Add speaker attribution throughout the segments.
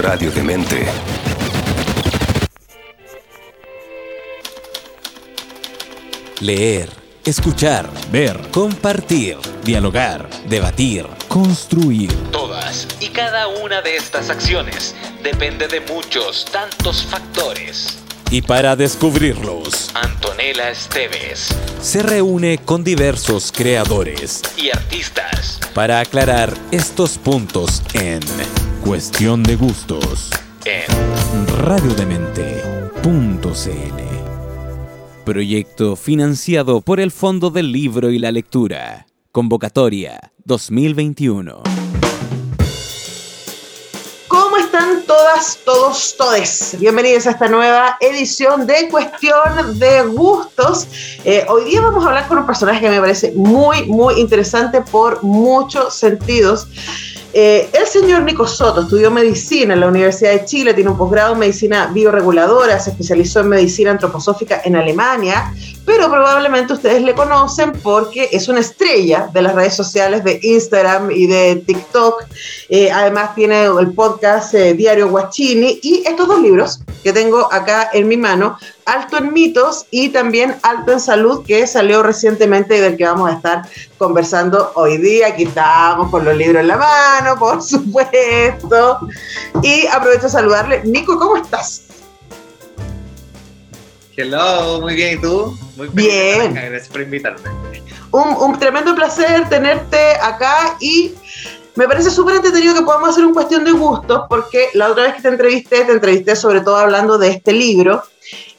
Speaker 1: Radio Demente. Leer, escuchar, ver, compartir, dialogar, debatir, construir.
Speaker 2: Todas y cada una de estas acciones depende de muchos, tantos factores.
Speaker 1: Y para descubrirlos,
Speaker 2: Antonella Esteves
Speaker 1: se reúne con diversos creadores
Speaker 2: y artistas
Speaker 1: para aclarar estos puntos en Cuestión de Gustos
Speaker 2: en
Speaker 1: radiodemente.cl. Proyecto financiado por el Fondo del Libro y la Lectura. Convocatoria 2021.
Speaker 3: Todas, todos, todes? Bienvenidos a esta nueva edición de Cuestión de Gustos. Eh, hoy día vamos a hablar con un personaje que me parece muy, muy interesante por muchos sentidos. Eh, el señor Nico Soto estudió medicina en la Universidad de Chile, tiene un posgrado en medicina bioreguladora, se especializó en medicina antroposófica en Alemania, pero probablemente ustedes le conocen porque es una estrella de las redes sociales de Instagram y de TikTok. Eh, además tiene el podcast eh, Diario Guachini y estos dos libros que tengo acá en mi mano, Alto en mitos y también Alto en salud, que salió recientemente y del que vamos a estar conversando hoy día. Aquí estamos con los libros en la mano, por supuesto. Y aprovecho de saludarle. Nico, ¿cómo estás?
Speaker 4: Hello, muy bien, ¿y tú? Muy
Speaker 3: bien.
Speaker 4: Gracias por invitarme.
Speaker 3: Un, un tremendo placer tenerte acá y me parece súper entretenido que podamos hacer un cuestión de gustos, porque la otra vez que te entrevisté, te entrevisté sobre todo hablando de este libro,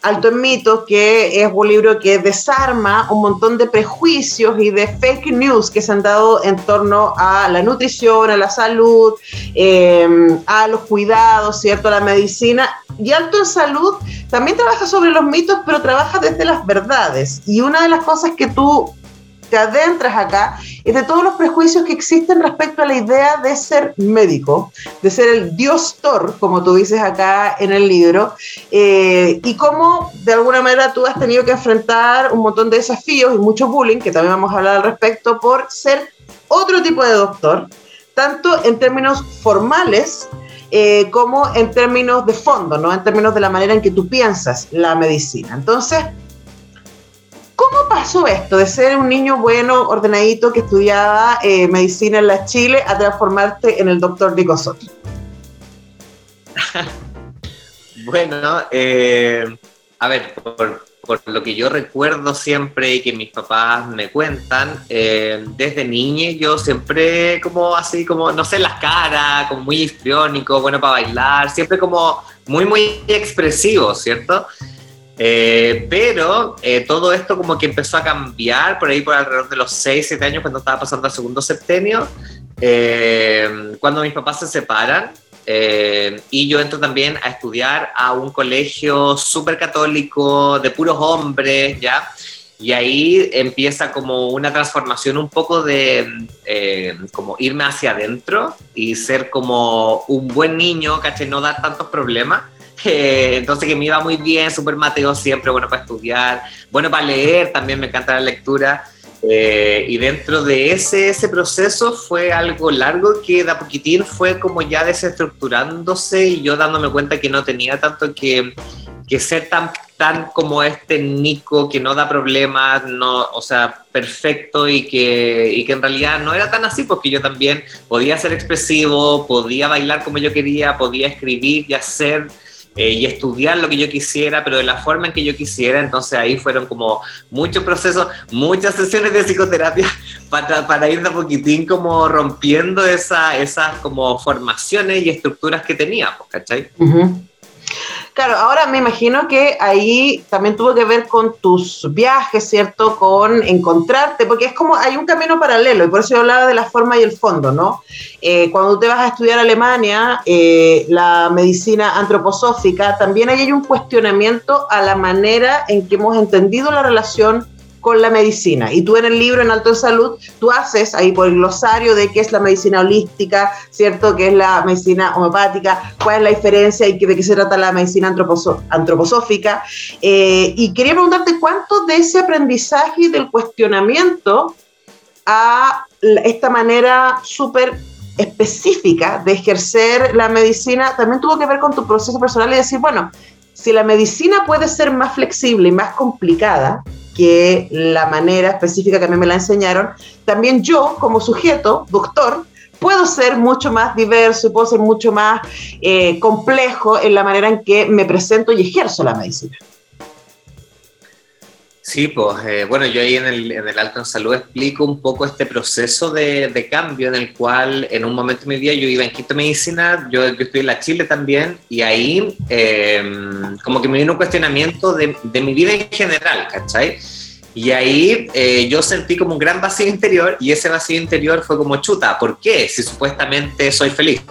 Speaker 3: Alto en Mitos, que es un libro que desarma un montón de prejuicios y de fake news que se han dado en torno a la nutrición, a la salud, em, a los cuidados, ¿cierto? A la medicina. Y Alto en Salud también trabaja sobre los mitos, pero trabaja desde las verdades. Y una de las cosas que tú te adentras acá es de todos los prejuicios que existen respecto a la idea de ser médico, de ser el dios Thor, como tú dices acá en el libro, eh, y cómo de alguna manera tú has tenido que enfrentar un montón de desafíos y mucho bullying, que también vamos a hablar al respecto, por ser otro tipo de doctor, tanto en términos formales, eh, como en términos de fondo, ¿no? En términos de la manera en que tú piensas la medicina. Entonces, ¿Cómo pasó esto de ser un niño bueno, ordenadito, que estudiaba eh, medicina en la Chile, a transformarte en el doctor Nico Soto?
Speaker 4: bueno, eh, a ver, por, lo que yo recuerdo siempre y que mis papás me cuentan, eh, desde niña yo siempre como así, como, no sé, las caras, como muy histriónico, bueno para bailar, siempre como muy, muy expresivo, ¿cierto? Eh, pero eh, todo esto como que empezó a cambiar por ahí por alrededor de los 6, 7 años cuando estaba pasando al segundo septenio, eh, cuando mis papás se separan y yo entro también a estudiar a un colegio súper católico de puros hombres, ¿ya? Y ahí empieza como una transformación un poco de como irme hacia adentro y ser como un buen niño, ¿caché? No dar tantos problemas entonces que me iba muy bien, súper Mateo siempre, bueno para estudiar, bueno para leer, también me encanta la lectura. Eh, y dentro de ese, ese proceso fue algo largo que de a poquitín fue como ya desestructurándose y yo dándome cuenta que no tenía tanto que, que ser tan, tan como este Nico que no da problemas, no, o sea, perfecto y que, y que en realidad no era tan así porque yo también podía ser expresivo, podía bailar como yo quería, podía escribir y hacer eh, y estudiar lo que yo quisiera, pero de la forma en que yo quisiera. Entonces ahí fueron como muchos procesos, muchas sesiones de psicoterapia para, para ir de poquitín como rompiendo esa, esas como formaciones y estructuras que teníamos, ¿cachai?
Speaker 3: Claro, ahora me imagino que ahí también tuvo que ver con tus viajes, ¿cierto? Con encontrarte, porque es como hay un camino paralelo, y por eso yo hablaba de la forma y el fondo, ¿no? Eh, cuando te vas a estudiar Alemania, eh, la medicina antroposófica, también hay un cuestionamiento a la manera en que hemos entendido la relación con la medicina. Y tú en el libro En Alto en Salud, tú haces ahí por el glosario de qué es la medicina holística, ¿cierto? ¿Qué es la medicina homeopática? ¿Cuál es la diferencia y de qué se trata la medicina antroposófica? Eh, y quería preguntarte cuánto de ese aprendizaje y del cuestionamiento a esta manera súper específica de ejercer la medicina también tuvo que ver con tu proceso personal y decir, bueno, si la medicina puede ser más flexible y más complicada que la manera específica que a mí me la enseñaron, también yo como sujeto, doctor, puedo ser mucho más diverso y puedo ser mucho más eh, complejo en la manera en que me presento y ejerzo la medicina.
Speaker 4: Sí, pues eh, bueno, yo ahí en el, en el, Alto en Salud explico un poco este proceso de, de, cambio en el cual en un momento de mi vida yo iba en quinto medicina, yo, yo estoy en la Chile también, y ahí eh, como que me vino un cuestionamiento de, de, mi vida en general, ¿cachai? Y ahí eh, yo sentí como un gran vacío interior y ese vacío interior fue como chuta, ¿por qué? Si supuestamente soy feliz.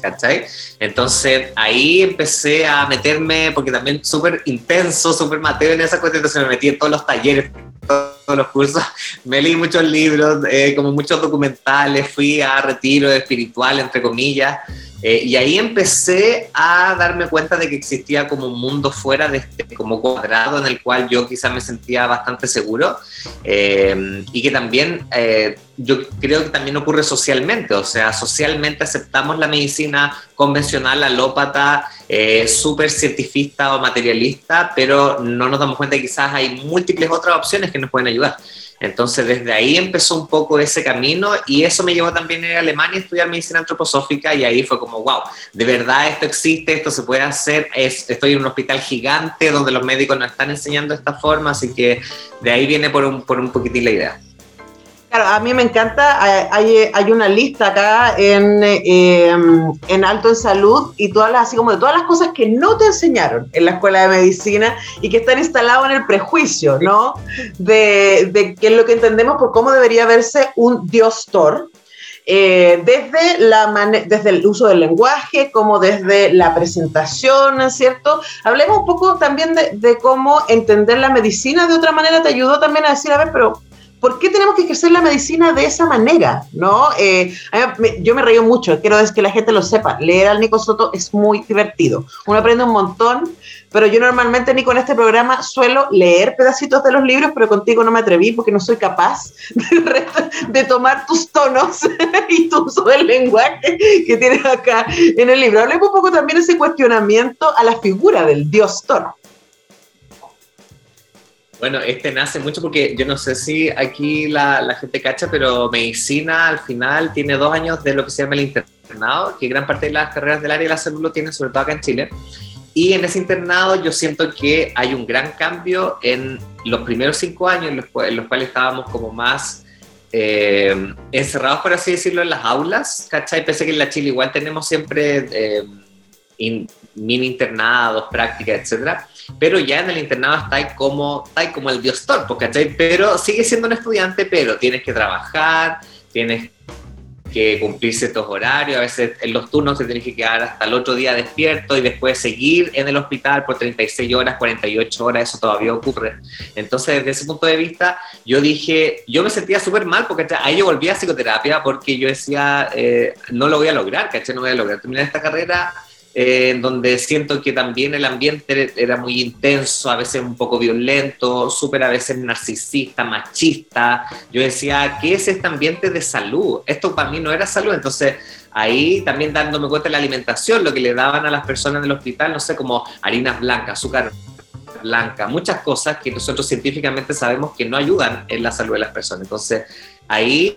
Speaker 4: ¿Cachai? Entonces ahí empecé a meterme, porque también súper intenso, súper mateo en esa cuestión, entonces me metí en todos los talleres, todos los cursos, me leí muchos libros, eh, como muchos documentales, fui a retiro espiritual, entre comillas, eh, y ahí empecé a darme cuenta de que existía como un mundo fuera de este como cuadrado en el cual yo quizás me sentía bastante seguro eh, y que también eh, yo creo que también ocurre socialmente, o sea, socialmente aceptamos la medicina convencional, alópata, súper cientifista o materialista, pero no nos damos cuenta que quizás hay múltiples otras opciones que nos pueden ayudar. Entonces desde ahí empezó un poco ese camino y eso me llevó también a Alemania a estudiar medicina antroposófica y ahí fue como, wow, de verdad esto existe, esto se puede hacer, estoy en un hospital gigante donde los médicos nos están enseñando esta forma, así que de ahí viene por un, por un poquitín la idea.
Speaker 3: A mí me encanta, hay, hay una lista acá en, em, en Alto en Salud y todas las, así como de todas las cosas que no te enseñaron en la escuela de medicina y que están instalados en el prejuicio, ¿no? De, de qué es lo que entendemos por cómo debería verse un dios Thor. Eh, desde, la desde el uso del lenguaje, como desde la presentación, ¿cierto? Hablemos un poco también de, de, cómo entender la medicina de otra manera, te ayudó también a decir, a ver, pero ¿por qué tenemos que ejercer la medicina de esa manera? ¿no? Eh, yo me reío mucho, quiero que la gente lo sepa. Leer al Nico Soto es muy divertido. Uno aprende un montón, pero yo normalmente, Nico, en este programa suelo leer pedacitos de los libros, pero contigo no me atreví porque no soy capaz de, de tomar tus tonos y tu uso del lenguaje que tienes acá en el libro. Hablemos un poco también de ese cuestionamiento a la figura del dios Thor.
Speaker 4: Bueno, este nace mucho porque yo no sé si aquí la, la, gente cacha, pero medicina al final tiene dos años de lo que se llama el internado, que gran parte de las carreras del área de la salud lo tienen, sobre todo acá en Chile. Y en ese internado yo siento que hay un gran cambio en los primeros cinco años, en los, en los cuales estábamos como más eh, encerrados, por así decirlo, en las aulas, ¿cachai? Pese que en la Chile igual tenemos siempre eh, mini internados, prácticas, etcétera pero ya en el internado está como, está como el dios torpo, ¿cachai? Pero sigue siendo un estudiante, pero tienes que trabajar, tienes que cumplir ciertos horarios, a veces en los turnos te tienes que quedar hasta el otro día despierto y después seguir en el hospital por 36 horas, 48 horas, eso todavía ocurre. Entonces, desde ese punto de vista, yo dije, yo me sentía súper mal porque ahí yo volví a psicoterapia porque yo decía, eh, no lo voy a lograr, ¿cachai? No voy a lograr terminar esta carrera eh, en donde siento que también el ambiente era muy intenso, a veces un poco violento, súper a veces narcisista, machista. Yo decía, ¿qué es este ambiente de salud? Esto para mí no era salud, entonces ahí también dándome cuenta de la alimentación, lo que le daban a las personas del hospital, no sé, como harinas blancas, azúcar blanca, muchas cosas que nosotros científicamente sabemos que no ayudan en la salud de las personas. Entonces, ahí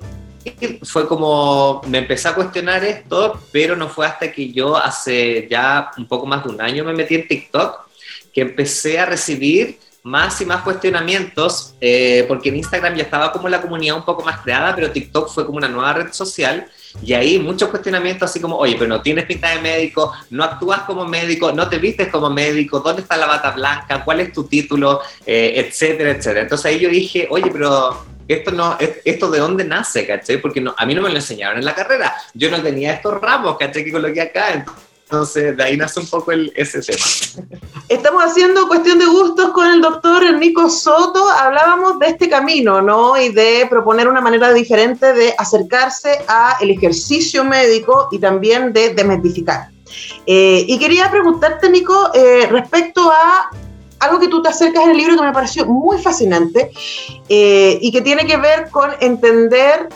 Speaker 4: fue como, me empecé a cuestionar esto, pero no fue hasta que yo hace ya un poco más de un año me metí en TikTok, que empecé a recibir más y más cuestionamientos, eh, porque en Instagram ya estaba como la comunidad un poco más creada, pero TikTok fue como una nueva red social, y ahí muchos cuestionamientos así como, oye, pero no tienes pinta de médico, no actúas como médico, no te vistes como médico, ¿dónde está la bata blanca? ¿Cuál es tu título? Eh, etcétera, etcétera. Entonces ahí yo dije, oye, pero esto no, esto de dónde nace, ¿cachai? Porque a mí no me lo enseñaron en la carrera. Yo no tenía estos ramos, ¿cachai? Que coloqué acá. Entonces, de ahí nace un poco el, ese tema.
Speaker 3: Estamos haciendo cuestión de gustos con el doctor Nico Soto. Hablábamos de este camino, ¿no? Y de proponer una manera diferente de acercarse al ejercicio médico y también de desmitificar. Eh, y quería preguntarte, Nico, eh, respecto a algo que tú te acercas en el libro que me pareció muy fascinante eh, y que tiene que ver con entender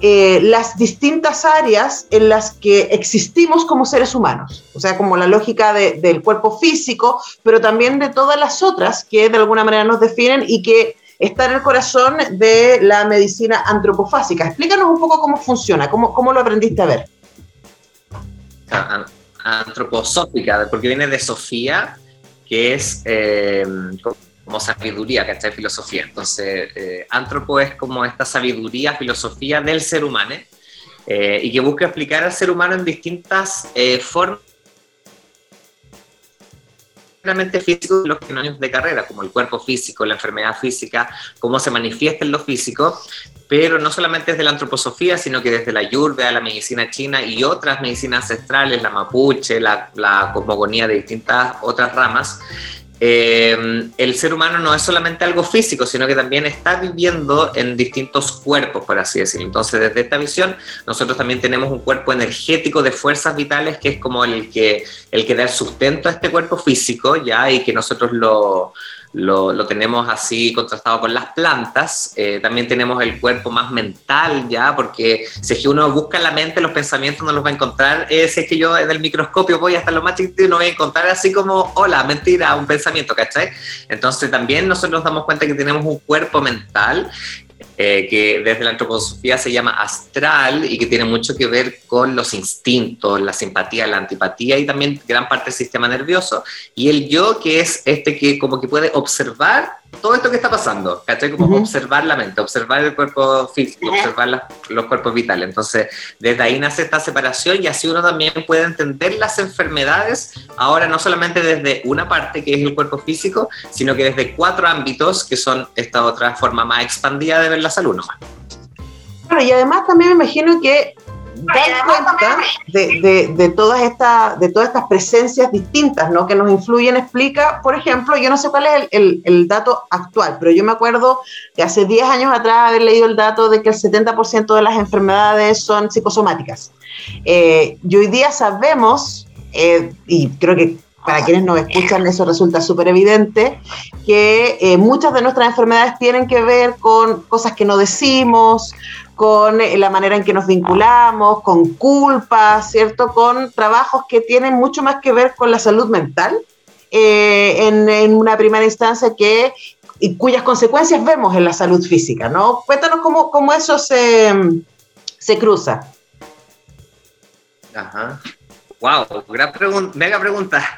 Speaker 3: eh, las distintas áreas en las que existimos como seres humanos, o sea, como la lógica del cuerpo físico, pero también de todas las otras que de alguna manera nos definen y que está en el corazón de la medicina antropofásica. Explícanos un poco cómo funciona, cómo, cómo lo aprendiste a ver.
Speaker 4: Antroposófica, porque viene de Sofía, que es eh, como sabiduría, ¿cachai? Filosofía. Entonces, eh, antropo es como esta sabiduría, filosofía del ser humano, eh, y que busca explicar al ser humano en distintas eh, formas físico de los fenómenos de carrera, como el cuerpo físico, la enfermedad física, cómo se manifiesta en lo físico, pero no solamente desde la antroposofía, sino que desde la ayurveda, la medicina china y otras medicinas ancestrales, la mapuche, la, la cosmogonía de distintas otras ramas, eh, el ser humano no es solamente algo físico, sino que también está viviendo en distintos cuerpos, por así decirlo. Entonces, desde esta visión, nosotros también tenemos un cuerpo energético de fuerzas vitales que es como el que, el que da el sustento a este cuerpo físico, ya, y que nosotros lo, lo, tenemos así contrastado con las plantas. Eh, también tenemos el cuerpo más mental ya, porque si es que uno busca la mente, los pensamientos no los va a encontrar. Eh, si es que yo en el microscopio voy hasta lo más chiquito y no voy a encontrar así como, hola, mentira, un pensamiento, ¿cachai? Entonces también nosotros nos damos cuenta que tenemos un cuerpo mental eh, que desde la antroposofía se llama astral y que tiene mucho que ver con los instintos, la simpatía, la antipatía y también gran parte del sistema nervioso. Y el yo, que es este que como que puede observar todo esto que está pasando, ¿cachai? Como observar la mente, observar el cuerpo físico, observar los cuerpos vitales. Entonces, desde ahí nace esta separación y así uno también puede entender las enfermedades, ahora no solamente desde una parte que es el cuerpo físico, sino que desde cuatro ámbitos que son esta otra forma más expandida de ver la salud nomás.
Speaker 3: Bueno, y además también me imagino que dar cuenta de, de, todas estas, de todas estas presencias distintas ¿no? que nos influyen, explica, por ejemplo, yo no sé cuál es el, el, dato actual, pero yo me acuerdo que hace 10 años atrás haber leído el dato de que el 70% de las enfermedades son psicosomáticas. Eh, y hoy día sabemos, eh, y creo que para quienes nos escuchan eso resulta súper evidente, que eh, muchas de nuestras enfermedades tienen que ver con cosas que no decimos, con eh, la manera en que nos vinculamos, con culpa, ¿cierto? Con trabajos que tienen mucho más que ver con la salud mental eh, en, una primera instancia que y cuyas consecuencias vemos en la salud física, ¿no? Cuéntanos cómo, cómo eso se, se cruza.
Speaker 4: Ajá. Wow, gran pregunta, mega pregunta.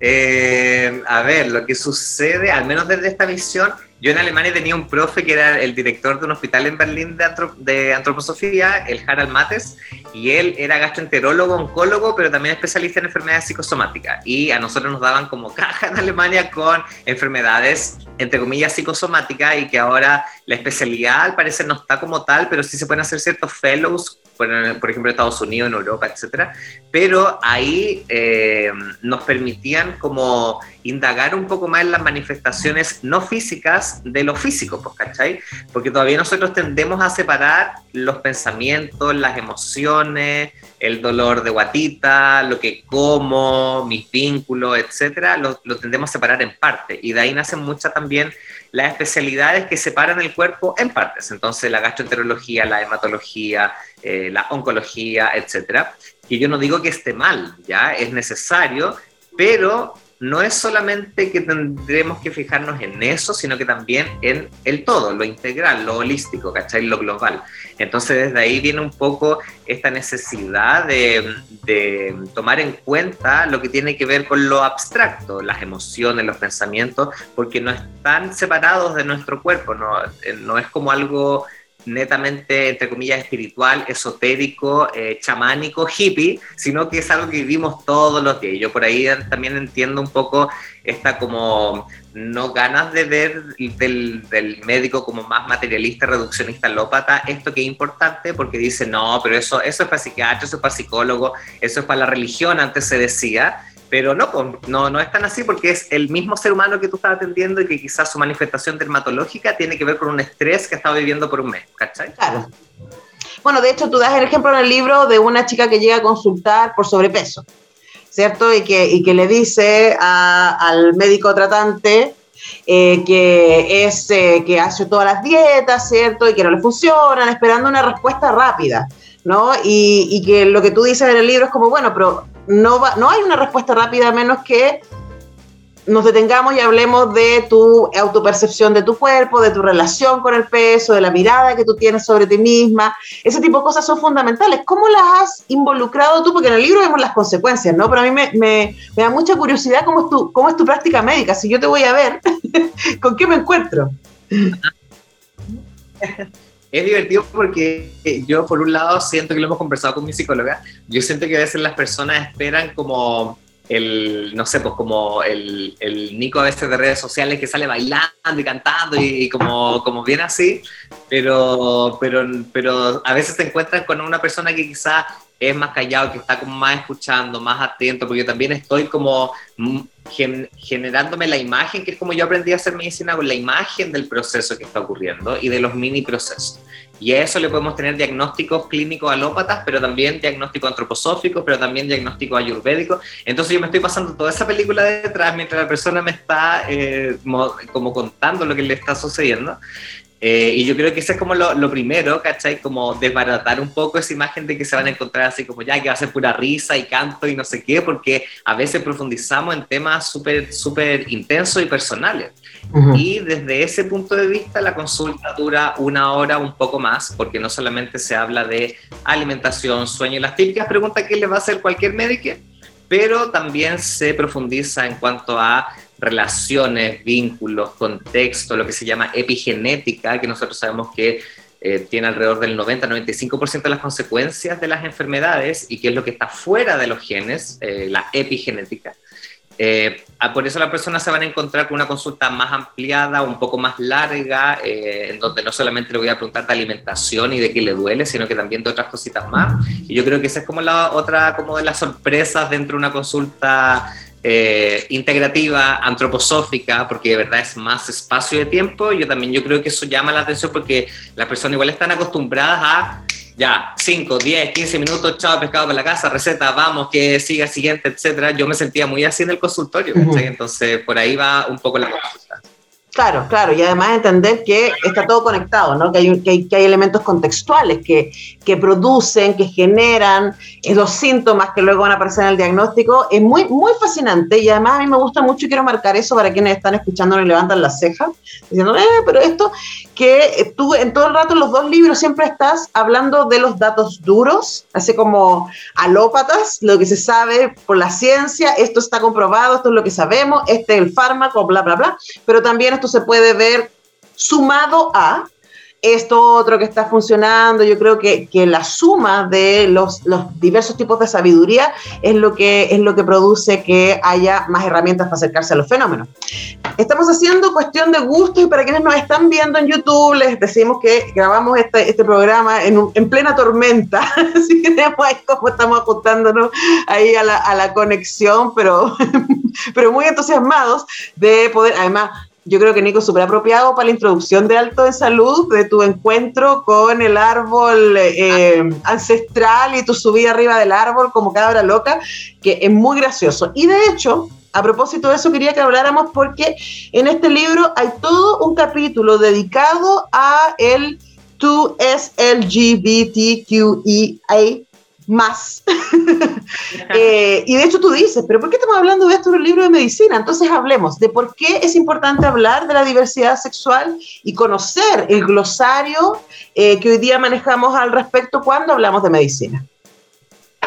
Speaker 4: Eh, a ver, lo que sucede, al menos desde esta visión, yo en Alemania tenía un profe que era el director de un hospital en Berlín de, de antroposofía, el Harald Mates, y él era gastroenterólogo, oncólogo, pero también especialista en enfermedades psicosomáticas. Y a nosotros nos daban como caja en Alemania con enfermedades, entre comillas, psicosomáticas, y que ahora la especialidad al parecer no está como tal, pero sí se pueden hacer ciertos fellows por, ejemplo, Estados Unidos, en Europa, etcétera, pero ahí eh, nos permitían como indagar un poco más en las manifestaciones no físicas de lo físico, pues, ¿cachai? Porque todavía nosotros tendemos a separar los pensamientos, las emociones, el dolor de guatita, lo que como, mis vínculos, etcétera, lo, lo tendemos a separar en parte, y de ahí nacen muchas también las especialidades que separan el cuerpo en partes. Entonces, la gastroenterología, la hematología, eh, la oncología, etcétera. Y yo no digo que esté mal, ya es necesario, pero no es solamente que tendremos que fijarnos en eso, sino que también en el todo, lo integral, lo holístico, ¿cachai? Lo global. Entonces desde ahí viene un poco esta necesidad de, de, tomar en cuenta lo que tiene que ver con lo abstracto, las emociones, los pensamientos, porque no están separados de nuestro cuerpo, no, no es como algo netamente, entre comillas, espiritual, esotérico, eh, chamánico, hippie, sino que es algo que vivimos todos los días. Yo por ahí también entiendo un poco esta como no ganas de ver del, del, médico como más materialista, reduccionista, lópata, esto que es importante porque dice, no, pero eso, eso es para psiquiatra, eso es para psicólogo, eso es para la religión, antes se decía, pero no, no, no es tan así porque es el mismo ser humano que tú estás atendiendo y que quizás su manifestación dermatológica tiene que ver con un estrés que ha estado viviendo por un mes, ¿cachai?
Speaker 3: Claro. Bueno, de hecho, tú das el ejemplo en el libro de una chica que llega a consultar por sobrepeso, ¿cierto? Y que, y que le dice al médico tratante, eh, que es que hace todas las dietas, ¿cierto? Y que no le funcionan, esperando una respuesta rápida, ¿no? Y, y que lo que tú dices en el libro es como, bueno, pero no, va, no hay una respuesta rápida a menos que nos detengamos y hablemos de tu autopercepción de tu cuerpo, de tu relación con el peso, de la mirada que tú tienes sobre ti misma. Ese tipo de cosas son fundamentales. ¿Cómo las has involucrado tú? Porque en el libro vemos las consecuencias, ¿no? Pero a mí me, me, me da mucha curiosidad cómo es, tu, cómo es tu práctica médica. Si yo te voy a ver, ¿con qué me encuentro?
Speaker 4: es divertido porque yo, por un lado, siento que lo hemos conversado con mi psicóloga, yo siento que a veces las personas esperan como el, no sé, pues como el, el, Nico a veces de redes sociales que sale bailando y cantando y, como, como bien así, pero, pero, pero a veces te encuentras con una persona que quizá es más callado, que está como más escuchando, más atento, porque yo también estoy como generándome la imagen, que es como yo aprendí a hacer medicina con la imagen del proceso que está ocurriendo y de los mini procesos. Y a eso le podemos tener diagnósticos clínicos alópatas, pero también diagnósticos antroposóficos, pero también diagnósticos ayurvédicos. Entonces yo me estoy pasando toda esa película detrás mientras la persona me está eh, como contando lo que le está sucediendo. Eh, y yo creo que eso es como lo, lo, primero, ¿cachai? Como desbaratar un poco esa imagen de que se van a encontrar así como ya que va a ser pura risa y canto y no sé qué, porque a veces profundizamos en temas súper, súper intensos y personales. Y desde ese punto de vista la consulta dura una hora, un poco más, porque no solamente se habla de alimentación, sueño y las típicas preguntas que le va a hacer cualquier médico, pero también se profundiza en cuanto a relaciones, vínculos, contexto, lo que se llama epigenética, que nosotros sabemos que eh, tiene alrededor del 90-95% de las consecuencias de las enfermedades y que es lo que está fuera de los genes, eh, la epigenética. Eh, por eso las personas se van a encontrar con una consulta más ampliada, un poco más larga, en donde no solamente le voy a preguntar de alimentación y de qué le duele, sino que también de otras cositas más. Y yo creo que esa es como la otra como de las sorpresas dentro de una consulta eh, integrativa, antroposófica, porque de verdad es más espacio de tiempo. Yo también yo creo que eso llama la atención porque las personas igual están acostumbradas a ya, 5, 10, 15 minutos, chao, pescado para la casa, receta, vamos, que siga siguiente, etcétera. Yo me sentía muy así en el consultorio, entonces por ahí va un poco la consulta.
Speaker 3: Claro, claro, y además entender que está todo conectado, ¿no? que, hay, que, hay, elementos contextuales que, que producen, que generan los síntomas que luego van a aparecer en el diagnóstico. Es muy, muy fascinante y además a mí me gusta mucho y quiero marcar eso para quienes están escuchando y levantan las cejas, diciendo, eh, pero esto, que tú en todo el rato en los dos libros siempre estás hablando de los datos duros, así como alópatas, lo que se sabe por la ciencia, esto está comprobado, esto es lo que sabemos, este es el fármaco, bla, bla, bla, pero también se puede ver sumado a esto otro que está funcionando. Yo creo que, que la suma de los, los, diversos tipos de sabiduría es lo, que, es lo que produce que haya más herramientas para acercarse a los fenómenos. Estamos haciendo cuestión de gusto y para quienes nos están viendo en YouTube, les decimos que grabamos este, este programa en, en plena tormenta, así que tenemos ahí como estamos ajustándonos ahí a la, a la conexión, pero, pero muy entusiasmados de poder, además, yo creo que Nico es súper apropiado para la introducción de Alto en Salud, de tu encuentro con el árbol eh, ancestral y tu subida arriba del árbol como cabra loca, que es muy gracioso. Y de hecho, a propósito de eso quería que habláramos porque en este libro hay todo un capítulo dedicado a el 2SLGBTQIA más. Eh, y de hecho tú dices, pero ¿por qué estamos hablando de esto en un libro de medicina? Entonces hablemos de por qué es importante hablar de la diversidad sexual y conocer el glosario eh, que hoy día manejamos al respecto cuando hablamos de medicina.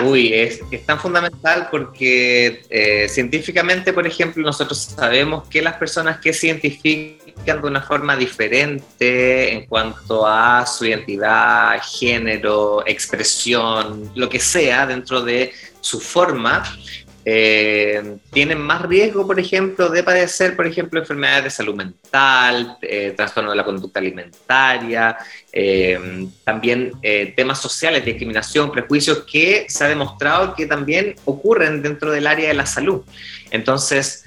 Speaker 4: Uy, es, tan fundamental porque eh, científicamente, por ejemplo, nosotros sabemos que las personas que se identifican de una forma diferente en cuanto a su identidad, género, expresión, lo que sea dentro de su forma, eh, tienen más riesgo, por ejemplo, de padecer, por ejemplo, enfermedades de salud mental, eh, trastorno de la conducta alimentaria, eh, también temas sociales, discriminación, prejuicios, que se ha demostrado que también ocurren dentro del área de la salud. Entonces,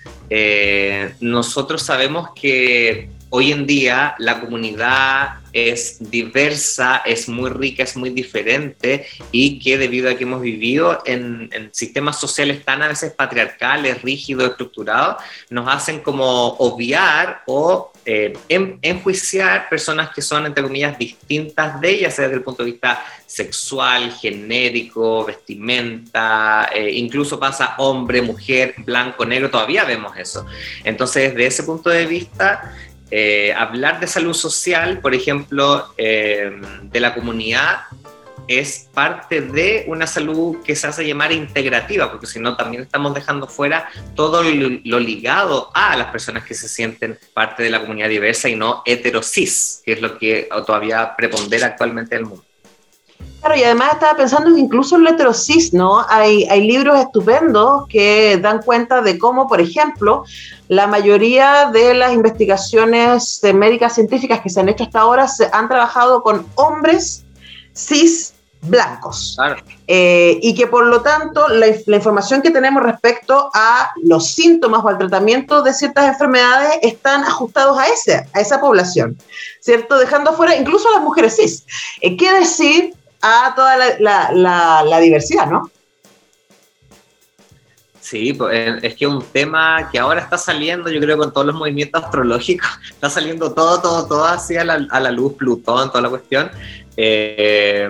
Speaker 4: nosotros sabemos que hoy en día la comunidad es diversa, es muy rica, es muy diferente y que debido a que hemos vivido en, sistemas sociales tan a veces patriarcales, rígidos, estructurados, nos hacen como obviar o eh, enjuiciar personas que son, entre comillas, distintas de ellas, desde el punto de vista sexual, genérico, vestimenta, eh, incluso pasa hombre, mujer, blanco, negro, todavía vemos eso. Entonces, desde ese punto de vista, eh, hablar de salud social, por ejemplo, eh, de la comunidad, es parte de una salud que se hace llamar integrativa, porque si no también estamos dejando fuera todo lo, ligado a las personas que se sienten parte de la comunidad diversa y no heterosis, que es lo que todavía prepondera actualmente en el mundo.
Speaker 3: Claro, y además estaba pensando que incluso en lo heterosis, ¿no? Hay, hay libros estupendos que dan cuenta de cómo, por ejemplo, la mayoría de las investigaciones médicas científicas que se han hecho hasta ahora se han trabajado con hombres cis blancos. Eh, y que por lo tanto la, información que tenemos respecto a los síntomas o al tratamiento de ciertas enfermedades están ajustados a, ese, a esa población, ¿cierto? Dejando afuera incluso a las mujeres cis. Eh, ¿Qué decir a toda la, la diversidad, no?
Speaker 4: Sí, pues, eh, es que un tema que ahora está saliendo, yo creo, con todos los movimientos astrológicos, está saliendo todo, todo, todo la, a la luz, Plutón, toda la cuestión. Eh,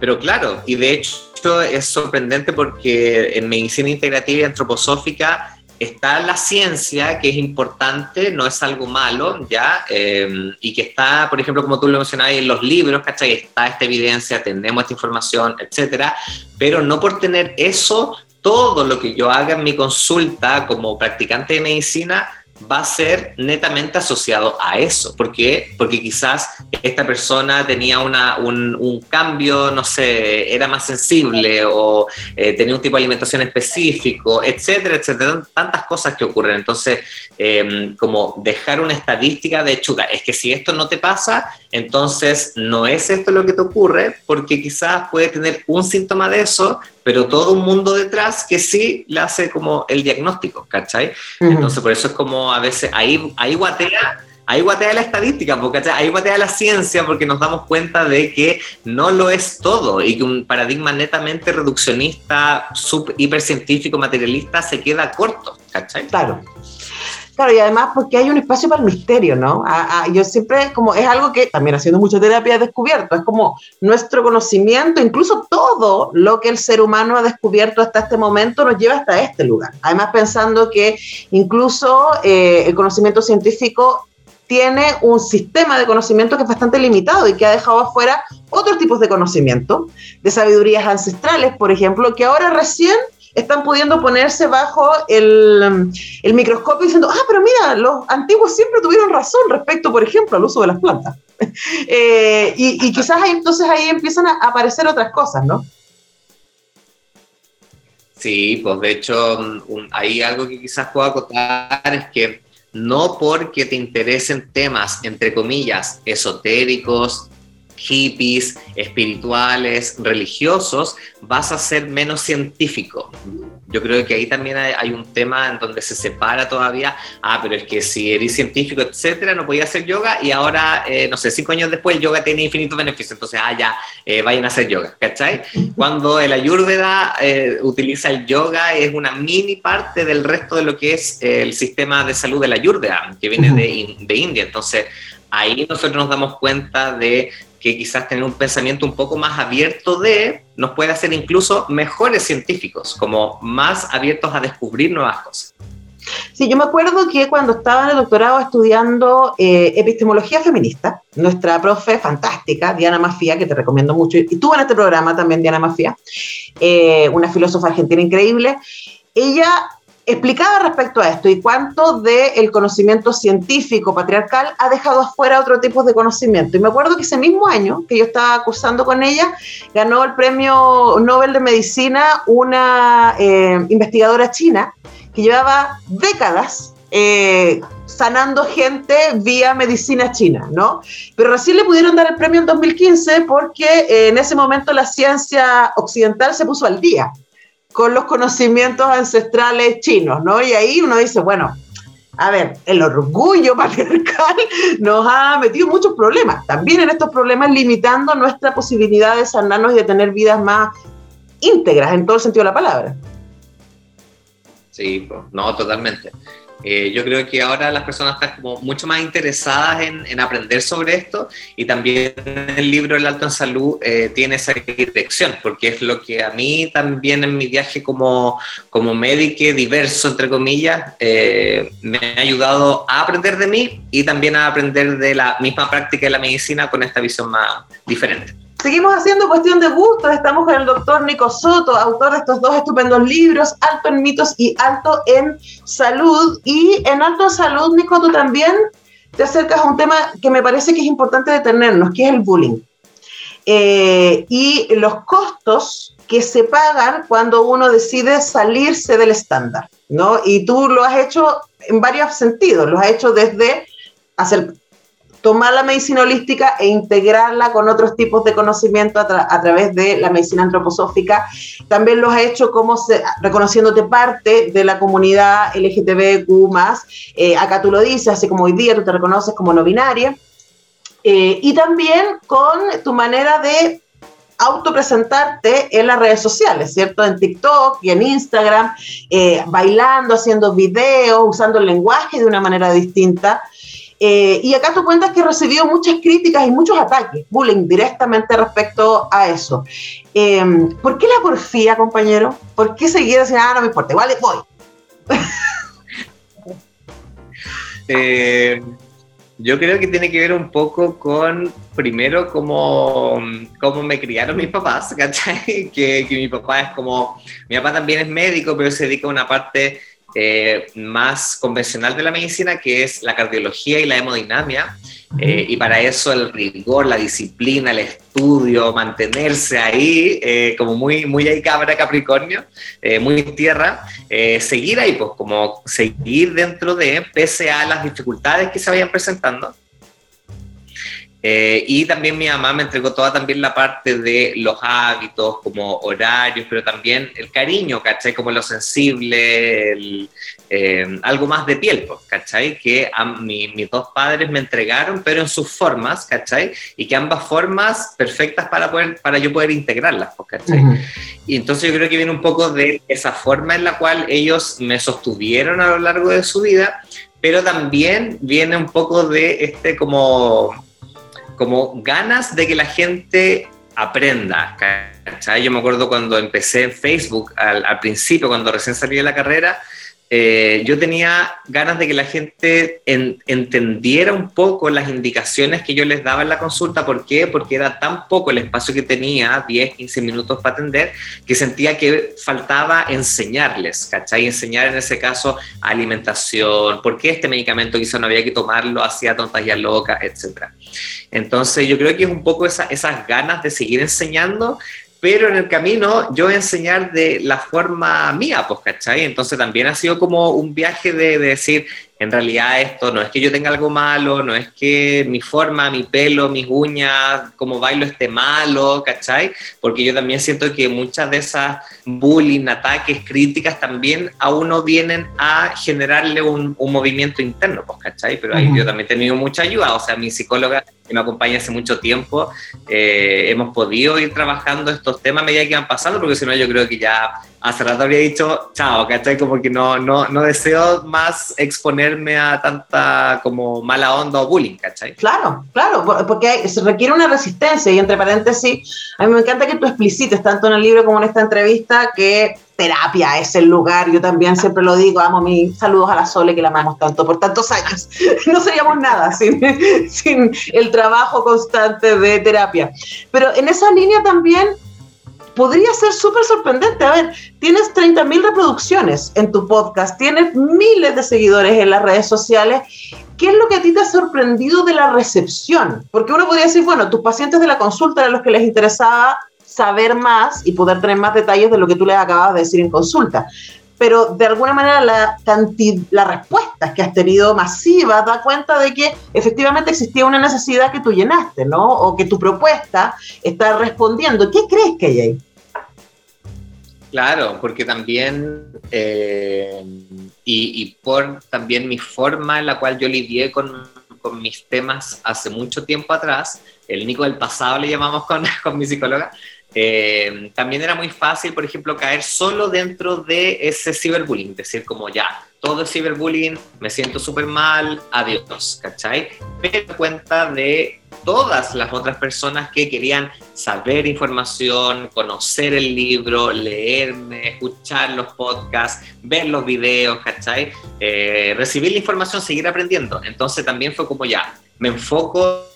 Speaker 4: pero claro, y de hecho es sorprendente porque en medicina integrativa y antroposófica está la ciencia, que es importante, no es algo malo, ¿ya? Eh, y que está, por ejemplo, como tú lo mencionabas en los libros, ¿cachai? Está esta evidencia, tenemos esta información, etcétera, pero no por tener eso todo lo que yo haga en mi consulta como practicante de medicina va a ser netamente asociado a eso. ¿Por qué? Porque quizás esta persona tenía una, un, cambio, no sé, era más sensible o eh, tenía un tipo de alimentación específico, etcétera, etcétera. Tantas cosas que ocurren. Entonces, em, como dejar una estadística de chuga, es que si esto no te pasa, entonces no es esto lo que te ocurre, porque quizás puede tener un síntoma de eso, pero todo un mundo detrás que sí le hace como el diagnóstico, ¿cachai? Entonces, por eso es como a veces ahí, ahí guatea. Ahí guatea la estadística, porque ahí guatea la ciencia, porque nos damos cuenta de que no lo es todo y que un paradigma netamente reduccionista, sub hipercientífico, materialista se queda corto, ¿cachai?
Speaker 3: Claro. Claro, y además porque hay un espacio para el misterio, ¿no? yo siempre, como es algo que también haciendo mucha terapia he descubierto, es como nuestro conocimiento, incluso todo lo que el ser humano ha descubierto hasta este momento nos lleva hasta este lugar. Además pensando que incluso eh, el conocimiento científico tiene un sistema de conocimiento que es bastante limitado y que ha dejado afuera otros tipos de conocimiento, de sabidurías ancestrales, por ejemplo, que ahora recién están pudiendo ponerse bajo el, el, microscopio diciendo, ah, pero mira, los antiguos siempre tuvieron razón respecto, por ejemplo, al uso de las plantas. Eh, y, quizás ahí, entonces ahí empiezan a aparecer otras cosas, ¿no?
Speaker 4: Sí, pues de hecho hay algo que quizás puedo acotar es que no porque te interesen temas, entre comillas, esotéricos, hippies, espirituales, religiosos, vas a ser menos científico. Yo creo que ahí también hay, un tema en donde se separa todavía, ah, pero es que si eres científico, etcétera, no podía hacer yoga y ahora, eh, no sé, cinco años después, el yoga tiene infinitos beneficios, entonces, ah, ya, eh, vayan a hacer yoga, ¿cachai? Cuando el ayurveda eh, utiliza el yoga, es una mini parte del resto de lo que es el sistema de salud de la ayurveda, que viene de, de India, entonces ahí nosotros nos damos cuenta de que quizás tener un pensamiento un poco más abierto de nos puede hacer incluso mejores científicos, como más abiertos a descubrir nuevas cosas.
Speaker 3: Sí, yo me acuerdo que cuando estaba en el doctorado estudiando eh, epistemología feminista, nuestra profe fantástica, Diana Mafia, que te recomiendo mucho, y tú en este programa también, Diana Mafia, eh, una filósofa argentina increíble, ella explicaba respecto a esto y cuánto del conocimiento científico patriarcal ha dejado afuera otro tipo de conocimiento. Y me acuerdo que ese mismo año que yo estaba cursando con ella, ganó el premio Nobel de Medicina una eh, investigadora china que llevaba décadas eh, sanando gente vía medicina china, ¿no? Pero recién le pudieron dar el premio en 2015 porque eh, en ese momento la ciencia occidental se puso al día con los conocimientos ancestrales chinos, ¿no? Y ahí uno dice, bueno, a ver, el orgullo patriarcal nos ha metido muchos problemas. También en estos problemas limitando nuestra posibilidad de sanarnos y de tener vidas más íntegras en todo el sentido de la palabra.
Speaker 4: Sí, no, totalmente. Eh, yo creo que ahora las personas están como mucho más interesadas en, aprender sobre esto y también el libro El Alto en Salud eh, tiene esa dirección, porque es lo que a mí también en mi viaje como, como médico diverso, entre comillas, eh, me ha ayudado a aprender de mí y también a aprender de la misma práctica de la medicina con esta visión más diferente.
Speaker 3: Seguimos haciendo cuestión de gustos. Estamos con el doctor Nico Soto, autor de estos dos estupendos libros, Alto en mitos y Alto en salud. Y en Alto en salud, Nico, tú también te acercas a un tema que me parece que es importante detenernos, que es el bullying. Eh, y los costos que se pagan cuando uno decide salirse del estándar, ¿no? Y tú lo has hecho en varios sentidos, lo has hecho desde hacer tomar la medicina holística e integrarla con otros tipos de conocimiento a, través de la medicina antroposófica. También lo has hecho como reconociéndote parte de la comunidad LGTBQ+. Eh, acá tú lo dices, así como hoy día tú te reconoces como no binaria. Eh, y también con tu manera de autopresentarte en las redes sociales, ¿cierto? En TikTok y en Instagram, eh, bailando, haciendo videos, usando el lenguaje de una manera distinta. Eh, y acá tú cuentas que recibió muchas críticas y muchos ataques, bullying directamente respecto a eso. Em, ¿Por qué la porfía, compañero? ¿Por qué seguir diciendo, ah, no me importa, igual voy?
Speaker 4: Eh, yo creo que tiene que ver un poco con, primero, cómo, cómo me criaron mis papás, ¿cachai? Que, que mi papá es como, mi papá también es médico, pero se dedica a una parte eh, más convencional de la medicina, que es la cardiología y la hemodinamia. Eh, y para eso el rigor, la disciplina, el estudio, mantenerse ahí, eh, como muy, muy ahí cabra Capricornio, muy tierra, seguir ahí, pues como seguir dentro de, pese a las dificultades que se vayan presentando, eh, y también mi mamá me entregó toda también la parte de los hábitos, como horarios, pero también el cariño, ¿cachai? Como lo sensible, eh, algo más de piel, pues, ¿cachai? Que a mis dos padres me entregaron, pero en sus formas, ¿cachai? Y que ambas formas perfectas para, poder, para yo poder integrarlas, pues, ¿cachai? Y entonces yo creo que viene un poco de esa forma en la cual ellos me sostuvieron a lo largo de su vida, pero también viene un poco de este como como ganas de que la gente aprenda. Yo me acuerdo cuando empecé en Facebook al, al principio, cuando recién salí de la carrera, eh, yo tenía ganas de que la gente entendiera un poco las indicaciones que yo les daba en la consulta. ¿Por qué? Porque era tan poco el espacio que tenía, 10, 15 minutos para atender, que sentía que faltaba enseñarles, ¿cachai? Enseñar en ese caso alimentación, por qué este medicamento quizá no había que tomarlo, hacía tontas y locas, etc. Entonces yo creo que es un poco esas ganas de seguir enseñando pero en el camino yo voy a enseñar de la forma mía, pues, ¿cachai? Entonces también ha sido como un viaje de, de decir, en realidad esto no es que yo tenga algo malo, no es que mi forma, mi pelo, mis uñas, como bailo esté malo, ¿cachai? Porque yo también siento que muchas de esas bullying, ataques, críticas también a uno vienen a generarle un, un movimiento interno, pues, ¿cachai? Pero ahí yo también he tenido mucha ayuda, o sea, mi psicóloga que me acompaña hace mucho tiempo, eh, hemos podido ir trabajando estos temas a medida que van pasando, porque si no yo creo que ya hace rato habría dicho, chao, ¿cachai? Como que no, no, no deseo más exponerme a tanta como mala onda o bullying, ¿cachai?
Speaker 3: Claro, claro, porque se requiere una resistencia y entre paréntesis, a mí me encanta que tú explicites tanto en el libro como en esta entrevista que terapia es el lugar, yo también siempre lo digo, amo mis saludos a la Sole que la amamos tanto por tantos años, no seríamos nada sin, sin el trabajo constante de terapia. Pero en esa línea también podría ser súper sorprendente. A ver, tienes 30.000 reproducciones en tu podcast, tienes miles de seguidores en las redes sociales. ¿Qué es lo que a ti te ha sorprendido de la recepción? Porque uno podría decir, bueno, tus pacientes de la consulta eran los que les interesaba saber más y poder tener más detalles de lo que tú les acabas de decir en consulta pero de alguna manera la, la respuesta que has tenido masiva da cuenta de que efectivamente existía una necesidad que tú llenaste, ¿no? O que tu propuesta está respondiendo. ¿Qué crees que hay ahí?
Speaker 4: Claro, porque también eh, y, por también mi forma en la cual yo lidié con, con, mis temas hace mucho tiempo atrás, el Nico del pasado le llamamos con, con mi psicóloga, eh, también era muy fácil, por ejemplo, caer solo dentro de ese ciberbullying, decir como ya, todo es ciberbullying, me siento súper mal, adiós, ¿cachai? Di cuenta de todas las otras personas que querían saber información, conocer el libro, leerme, escuchar los podcasts, ver los videos, ¿cachai? Eh, recibir la información, seguir aprendiendo. Entonces también fue como ya, me enfoco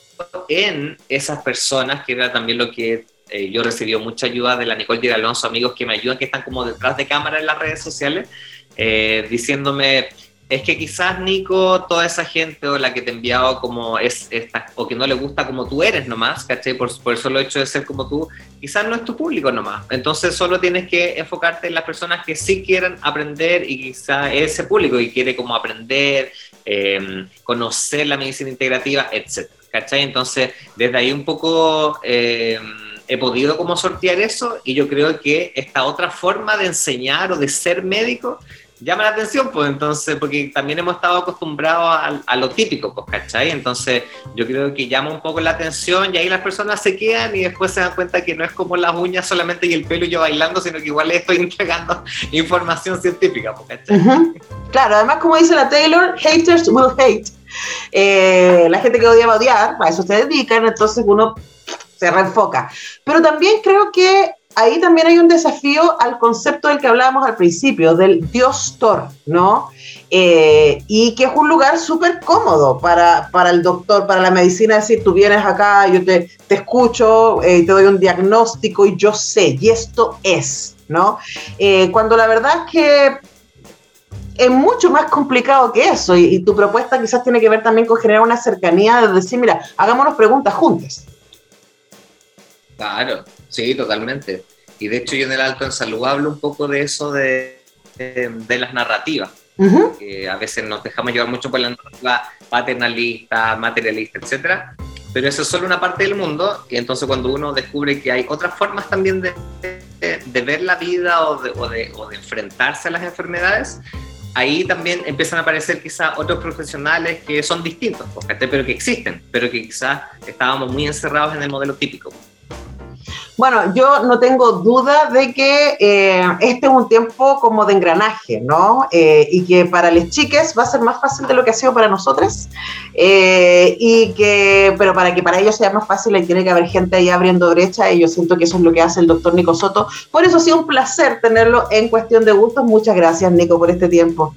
Speaker 4: en esas personas, que era también lo que eh, yo recibí mucha ayuda de la Nicole de Alonso, amigos que me ayudan, que están como detrás de cámara en las redes sociales, eh, diciéndome, es que quizás Nico, toda esa gente o la que te he enviado como es esta, o que no le gusta como tú eres nomás, ¿cachai? Por, por el solo hecho de ser como tú, quizás no es tu público nomás. Entonces solo tienes que enfocarte en las personas que sí quieren aprender y quizás ese público que quiere como aprender, em, conocer la medicina integrativa, etc. ¿Cachai? Entonces, desde ahí un poco... Em, he podido como sortear eso y yo creo que esta otra forma de enseñar o de ser médico llama la atención, pues entonces, porque también hemos estado acostumbrados a, lo típico, pues, ¿cachai? Entonces, yo creo que llama un poco la atención y ahí las personas se quedan y después se dan cuenta que no es como las uñas solamente y el pelo y yo bailando, sino que igual estoy entregando información científica, pues, ¿cachai?
Speaker 3: Claro, además, como dice la Taylor, haters will hate. Eh, la gente que odia va a odiar, a eso se dedican, entonces uno se reenfoca. Pero también creo que ahí también hay un desafío al concepto del que hablábamos al principio, del Dios Thor, ¿no? Eh, y que es un lugar súper cómodo para, para, el doctor, para la medicina, decir, tú vienes acá, yo te, te escucho, eh, te doy un diagnóstico y yo sé, y esto es, ¿no? Eh, cuando la verdad es que es mucho más complicado que eso y, y, tu propuesta quizás tiene que ver también con generar una cercanía de decir, mira, hagámonos preguntas juntas.
Speaker 4: Claro, sí, totalmente. Y de hecho yo en el Alto en Salud hablo un poco de eso de, de, las narrativas. que a veces nos dejamos llevar mucho por la narrativa paternalista, materialista, etcétera, pero eso es solo una parte del mundo y entonces cuando uno descubre que hay otras formas también de, de, ver la vida o de, o, o de, enfrentarse a las enfermedades, ahí también empiezan a aparecer quizás otros profesionales que son distintos, pero que existen, pero que quizás estábamos muy encerrados en el modelo típico.
Speaker 3: Bueno, yo no tengo duda de que eh, este es un tiempo como de engranaje, ¿no? Eh, y que para las chiques va a ser más fácil de lo que ha sido para nosotras. Eh, y que, pero para que para ellos sea más fácil, tiene que haber gente ahí abriendo brecha. Y yo siento que eso es lo que hace el doctor Nico Soto. Por eso ha sido un placer tenerlo en cuestión de gustos. Muchas gracias, Nico, por este tiempo.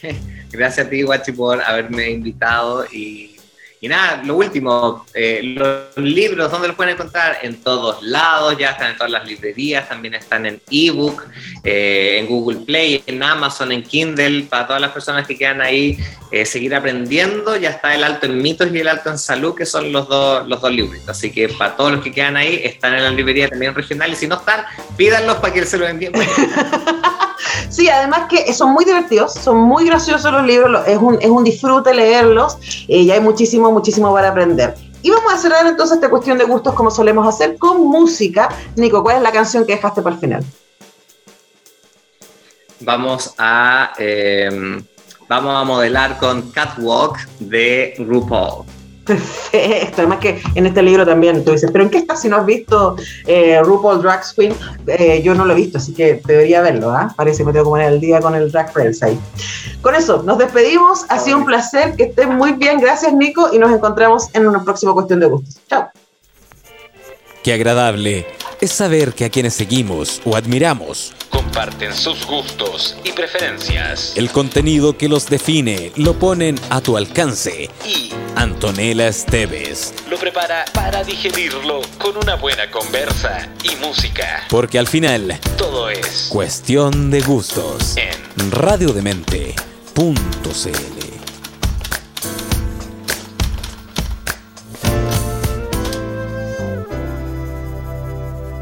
Speaker 4: Gracias a ti, Guachi, por haberme invitado y y nada, lo último, eh, los libros, ¿dónde los pueden encontrar? En todos lados, ya están en todas las librerías, también están en ebook, eh, en Google Play, en Amazon, en Kindle, para todas las personas que quedan ahí, eh, seguir aprendiendo. Ya está el alto en mitos y el alto en salud, que son los dos, los dos libros. Así que para todos los que quedan ahí, están en la librería también regional, y si no están, pídanlos para que se los envíen.
Speaker 3: Sí, además que son muy divertidos, son muy graciosos los libros, es un, es un disfrute leerlos eh, y hay muchísimo, muchísimo para aprender. Y vamos a cerrar entonces esta cuestión de gustos como solemos hacer con música. Nico, ¿cuál es la canción que dejaste para el final?
Speaker 4: Vamos a, eh, vamos a modelar con Catwalk de RuPaul.
Speaker 3: Perfecto, además que en este libro también tú dices, pero ¿en qué estás si no has visto eh, RuPaul Drag Queen? Eh, yo no lo he visto, así que debería verlo, ¿ah? Parece que me tengo que poner el día con el Drag Race ahí. Con eso, nos despedimos, ha sido un placer, que estén muy bien, gracias Nico, y nos encontramos en una próxima cuestión de gustos. Chao.
Speaker 1: Qué agradable es saber que a quienes seguimos o admiramos
Speaker 2: comparten sus gustos y preferencias.
Speaker 1: El contenido que los define lo ponen a tu alcance.
Speaker 2: Y
Speaker 1: Antonella Esteves
Speaker 2: lo prepara para digerirlo con una buena conversa y música.
Speaker 1: Porque al final
Speaker 2: todo es
Speaker 1: cuestión de gustos.
Speaker 2: En
Speaker 1: radiodemente.cl